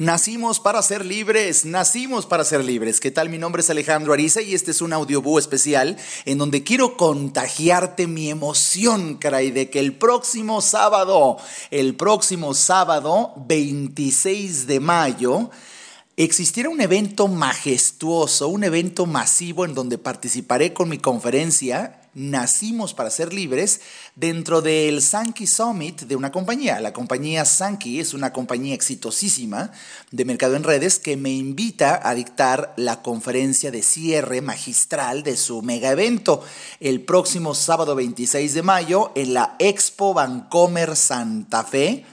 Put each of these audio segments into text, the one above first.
Nacimos para ser libres, nacimos para ser libres. ¿Qué tal? Mi nombre es Alejandro Ariza y este es un audiobú especial en donde quiero contagiarte mi emoción, caray, de que el próximo sábado, el próximo sábado 26 de mayo, existiera un evento majestuoso, un evento masivo en donde participaré con mi conferencia nacimos para ser libres dentro del Sankey Summit de una compañía. La compañía Sankey es una compañía exitosísima de mercado en redes que me invita a dictar la conferencia de cierre magistral de su mega evento el próximo sábado 26 de mayo en la Expo Vancomer Santa Fe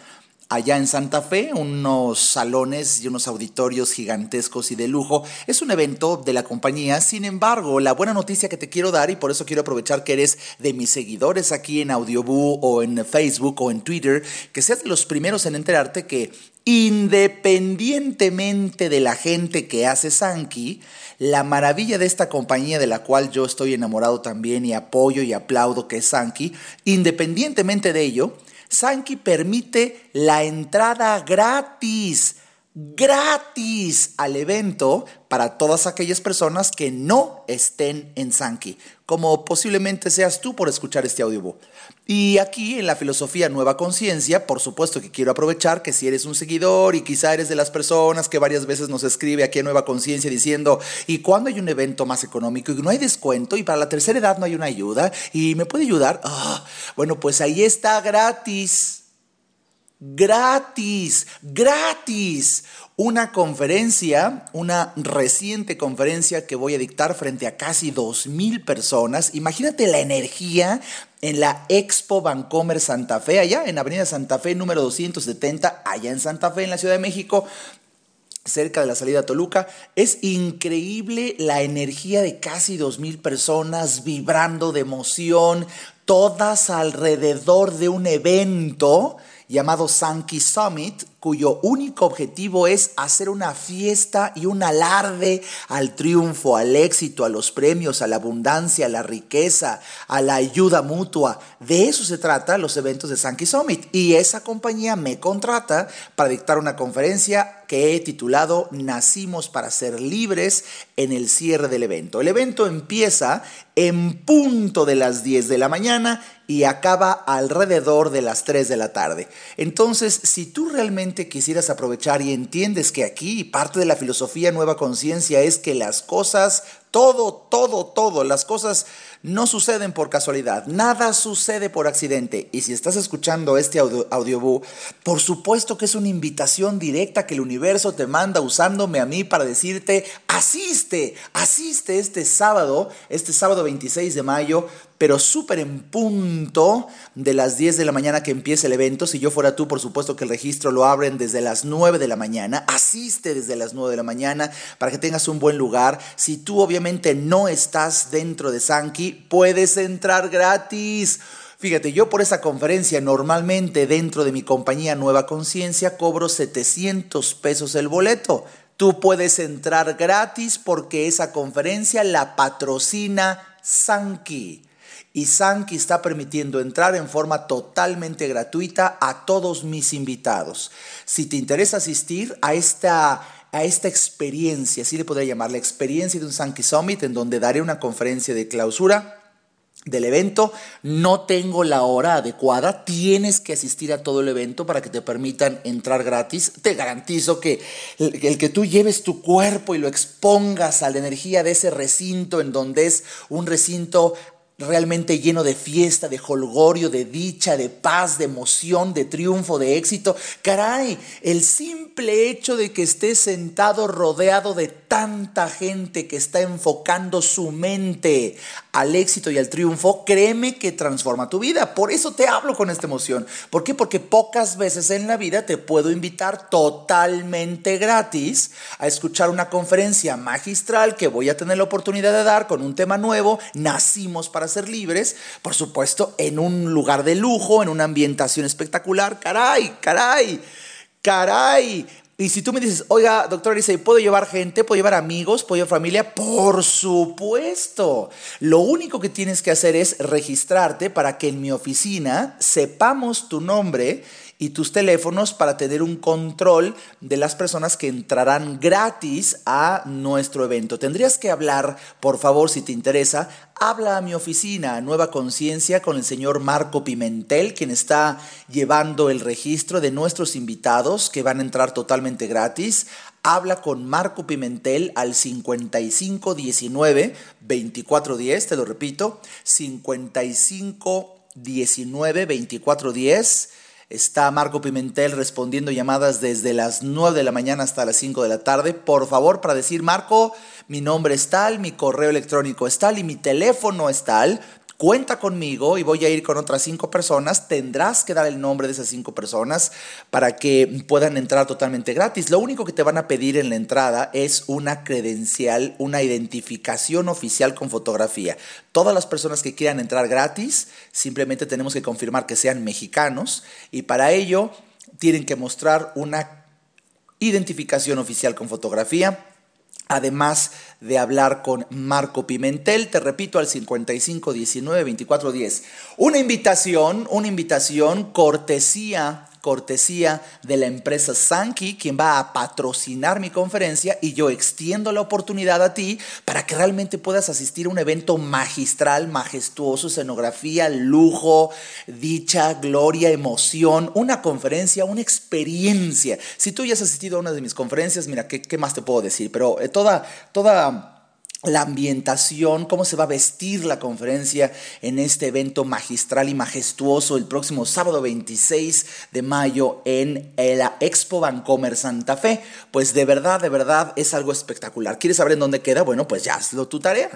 allá en Santa Fe, unos salones y unos auditorios gigantescos y de lujo. Es un evento de la compañía, sin embargo, la buena noticia que te quiero dar, y por eso quiero aprovechar que eres de mis seguidores aquí en Audioboo o en Facebook o en Twitter, que seas de los primeros en enterarte que independientemente de la gente que hace Sankey, la maravilla de esta compañía de la cual yo estoy enamorado también y apoyo y aplaudo que es Sankey, independientemente de ello, Sankey permite la entrada gratis, gratis al evento para todas aquellas personas que no estén en Sankey, como posiblemente seas tú por escuchar este audiobook. Y aquí en la filosofía Nueva Conciencia, por supuesto que quiero aprovechar que si eres un seguidor y quizá eres de las personas que varias veces nos escribe aquí en Nueva Conciencia diciendo, ¿y cuándo hay un evento más económico y no hay descuento y para la tercera edad no hay una ayuda y me puede ayudar? Ah, bueno, pues ahí está gratis gratis, gratis. Una conferencia, una reciente conferencia que voy a dictar frente a casi 2.000 personas. Imagínate la energía en la Expo Bancomer Santa Fe, allá en Avenida Santa Fe número 270, allá en Santa Fe, en la Ciudad de México cerca de la salida a Toluca. Es increíble la energía de casi 2.000 personas vibrando de emoción, todas alrededor de un evento llamado Sankey Summit, cuyo único objetivo es hacer una fiesta y un alarde al triunfo, al éxito, a los premios, a la abundancia, a la riqueza, a la ayuda mutua. De eso se trata los eventos de Sankey Summit. Y esa compañía me contrata para dictar una conferencia que he titulado Nacimos para ser libres en el cierre del evento. El evento empieza en punto de las 10 de la mañana y acaba alrededor de las 3 de la tarde. Entonces, si tú realmente quisieras aprovechar y entiendes que aquí parte de la filosofía Nueva Conciencia es que las cosas todo, todo, todo, las cosas no suceden por casualidad, nada sucede por accidente. Y si estás escuchando este audio, audiobook, por supuesto que es una invitación directa que el universo te manda usándome a mí para decirte, asiste, asiste este sábado, este sábado 26 de mayo, pero súper en punto de las 10 de la mañana que empieza el evento. Si yo fuera tú, por supuesto que el registro lo abren desde las 9 de la mañana. Asiste desde las 9 de la mañana para que tengas un buen lugar. Si tú obviamente no estás dentro de Sankey, puedes entrar gratis. Fíjate, yo por esa conferencia normalmente dentro de mi compañía Nueva Conciencia cobro 700 pesos el boleto. Tú puedes entrar gratis porque esa conferencia la patrocina Sankey. Y Sankey está permitiendo entrar en forma totalmente gratuita a todos mis invitados. Si te interesa asistir a esta a esta experiencia, así le podría llamar, la experiencia de un Sankey Summit, en donde daré una conferencia de clausura del evento. No tengo la hora adecuada, tienes que asistir a todo el evento para que te permitan entrar gratis. Te garantizo que el, que tú lleves tu cuerpo y lo expongas a la energía de ese recinto, en donde es un recinto realmente lleno de fiesta, de holgorio, de dicha, de paz, de emoción, de triunfo, de éxito. Caray, el simple hecho de que estés sentado rodeado de tanta gente que está enfocando su mente al éxito y al triunfo, créeme que transforma tu vida. Por eso te hablo con esta emoción. ¿Por qué? Porque pocas veces en la vida te puedo invitar totalmente gratis a escuchar una conferencia magistral que voy a tener la oportunidad de dar con un tema nuevo. Nacimos para ser libres, por supuesto, en un lugar de lujo, en una ambientación espectacular. Caray, caray, caray. Y si tú me dices, oiga, doctor dice, ¿puedo llevar gente? ¿Puedo llevar amigos? ¿Puedo llevar familia? Por supuesto. Lo único que tienes que hacer es registrarte para que en mi oficina sepamos tu nombre y tus teléfonos para tener un control de las personas que entrarán gratis a nuestro evento. Tendrías que hablar, por favor, si te interesa, habla a mi oficina, Nueva Conciencia, con el señor Marco Pimentel, quien está llevando el registro de nuestros invitados que van a entrar totalmente gratis. Habla con Marco Pimentel al 5519 2410, te lo repito, 5519 2410 Está Marco Pimentel respondiendo llamadas desde las 9 de la mañana hasta las 5 de la tarde. Por favor, para decir, Marco, mi nombre es tal, mi correo electrónico es tal y mi teléfono es tal cuenta conmigo y voy a ir con otras cinco personas, tendrás que dar el nombre de esas cinco personas para que puedan entrar totalmente gratis. Lo único que te van a pedir en la entrada es una credencial, una identificación oficial con fotografía. Todas las personas que quieran entrar gratis, simplemente tenemos que confirmar que sean mexicanos y para ello tienen que mostrar una identificación oficial con fotografía Además de hablar con Marco Pimentel, te repito al 55 19 24 10. Una invitación, una invitación cortesía cortesía de la empresa Sankey, quien va a patrocinar mi conferencia y yo extiendo la oportunidad a ti para que realmente puedas asistir a un evento magistral, majestuoso, escenografía, lujo, dicha, gloria, emoción, una conferencia, una experiencia. Si tú ya has asistido a una de mis conferencias, mira, ¿qué, qué más te puedo decir? Pero eh, toda, toda la ambientación, cómo se va a vestir la conferencia en este evento magistral y majestuoso el próximo sábado 26 de mayo en la Expo Vancomer Santa Fe. Pues de verdad, de verdad es algo espectacular. ¿Quieres saber en dónde queda? Bueno, pues ya hazlo tu tarea.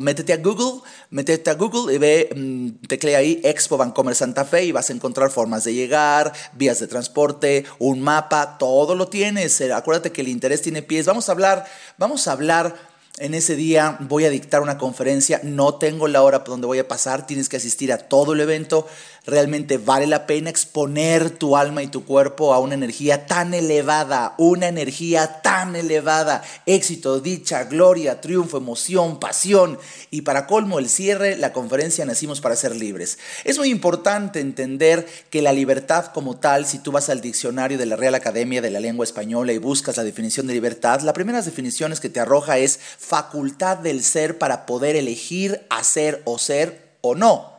Métete a Google, métete a Google y ve, mm, teclea ahí Expo Vancomer Santa Fe y vas a encontrar formas de llegar, vías de transporte, un mapa, todo lo tienes. Acuérdate que el interés tiene pies. Vamos a hablar, vamos a hablar en ese día voy a dictar una conferencia, no tengo la hora donde voy a pasar, tienes que asistir a todo el evento. Realmente vale la pena exponer tu alma y tu cuerpo a una energía tan elevada, una energía tan elevada, éxito, dicha, gloria, triunfo, emoción, pasión. Y para colmo el cierre, la conferencia Nacimos para ser libres. Es muy importante entender que la libertad como tal, si tú vas al diccionario de la Real Academia de la Lengua Española y buscas la definición de libertad, la primera definición que te arroja es facultad del ser para poder elegir hacer o ser o no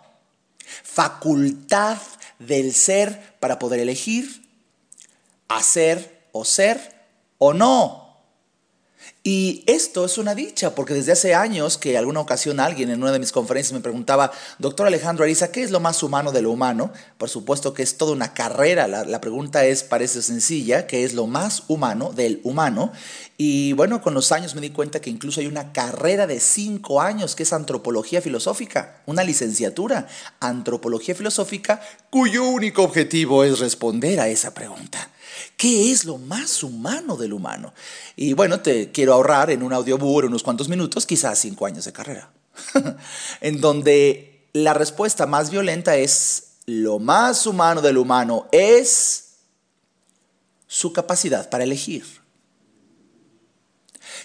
facultad del ser para poder elegir, hacer o ser o no. Y esto es una dicha, porque desde hace años que alguna ocasión alguien en una de mis conferencias me preguntaba, doctor Alejandro Ariza, ¿qué es lo más humano de lo humano? Por supuesto que es toda una carrera, la, la pregunta es, parece sencilla, ¿qué es lo más humano del humano? Y bueno, con los años me di cuenta que incluso hay una carrera de cinco años que es antropología filosófica, una licenciatura, antropología filosófica, cuyo único objetivo es responder a esa pregunta. ¿Qué es lo más humano del humano? Y bueno, te quiero ahorrar en un audiobook unos cuantos minutos, quizás cinco años de carrera, en donde la respuesta más violenta es lo más humano del humano es su capacidad para elegir.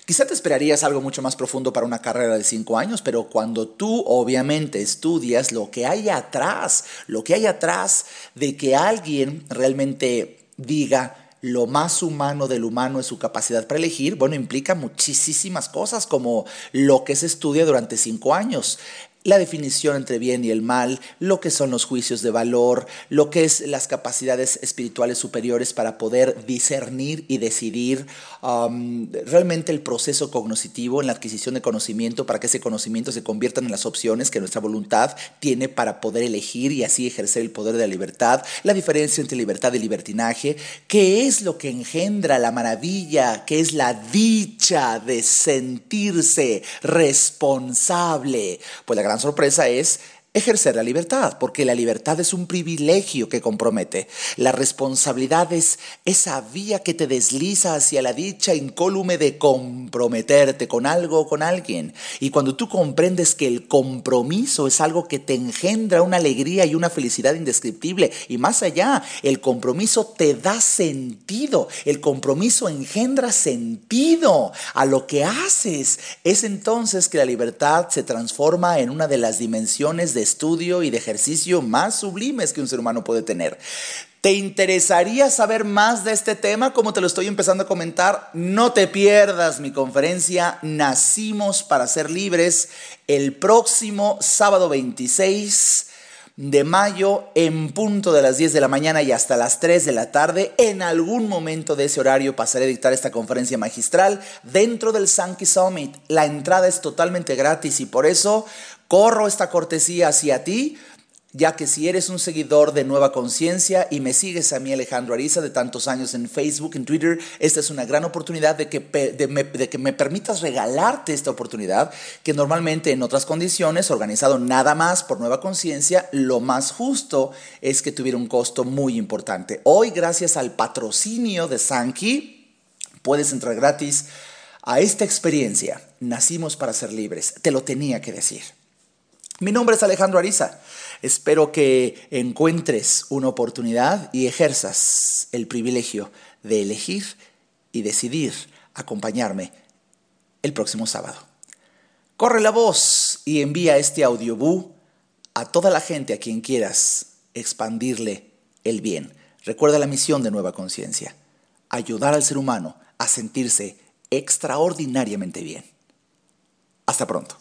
Quizá te esperarías algo mucho más profundo para una carrera de cinco años, pero cuando tú obviamente estudias lo que hay atrás, lo que hay atrás de que alguien realmente diga lo más humano del humano es su capacidad para elegir, bueno, implica muchísimas cosas como lo que se estudia durante cinco años, la definición entre bien y el mal, lo que son los juicios de valor, lo que es las capacidades espirituales superiores para poder discernir y decidir, um, realmente el proceso cognitivo en la adquisición de conocimiento para que ese conocimiento se convierta en las opciones que nuestra voluntad tiene para poder elegir y así ejercer el poder de la libertad, la diferencia entre libertad y libertinaje, qué es lo que engendra la maravilla, qué es la dicha de sentirse responsable, pues la gran sorpresa es ejercer la libertad, porque la libertad es un privilegio que compromete. La responsabilidad es esa vía que te desliza hacia la dicha incólume de comprometerte con algo o con alguien. Y cuando tú comprendes que el compromiso es algo que te engendra una alegría y una felicidad indescriptible, y más allá, el compromiso te da sentido, el compromiso engendra sentido a lo que haces, es entonces que la libertad se transforma en una de las dimensiones de estudio y de ejercicio más sublimes que un ser humano puede tener. ¿Te interesaría saber más de este tema como te lo estoy empezando a comentar? No te pierdas mi conferencia Nacimos para ser libres el próximo sábado 26 de mayo en punto de las 10 de la mañana y hasta las 3 de la tarde. En algún momento de ese horario pasaré a dictar esta conferencia magistral dentro del Sankey Summit. La entrada es totalmente gratis y por eso corro esta cortesía hacia ti ya que si eres un seguidor de Nueva Conciencia y me sigues a mí Alejandro Ariza de tantos años en Facebook, en Twitter, esta es una gran oportunidad de que, de, que me permitas regalarte esta oportunidad, que normalmente en otras condiciones, organizado nada más por Nueva Conciencia, lo más justo es que tuviera un costo muy importante. Hoy, gracias al patrocinio de Sankey, puedes entrar gratis a esta experiencia. Nacimos para ser libres, te lo tenía que decir. Mi nombre es Alejandro Ariza. Espero que encuentres una oportunidad y ejerzas el privilegio de elegir y decidir acompañarme el próximo sábado. Corre la voz y envía este audiobú a toda la gente a quien quieras expandirle el bien. Recuerda la misión de Nueva Conciencia, ayudar al ser humano a sentirse extraordinariamente bien. Hasta pronto.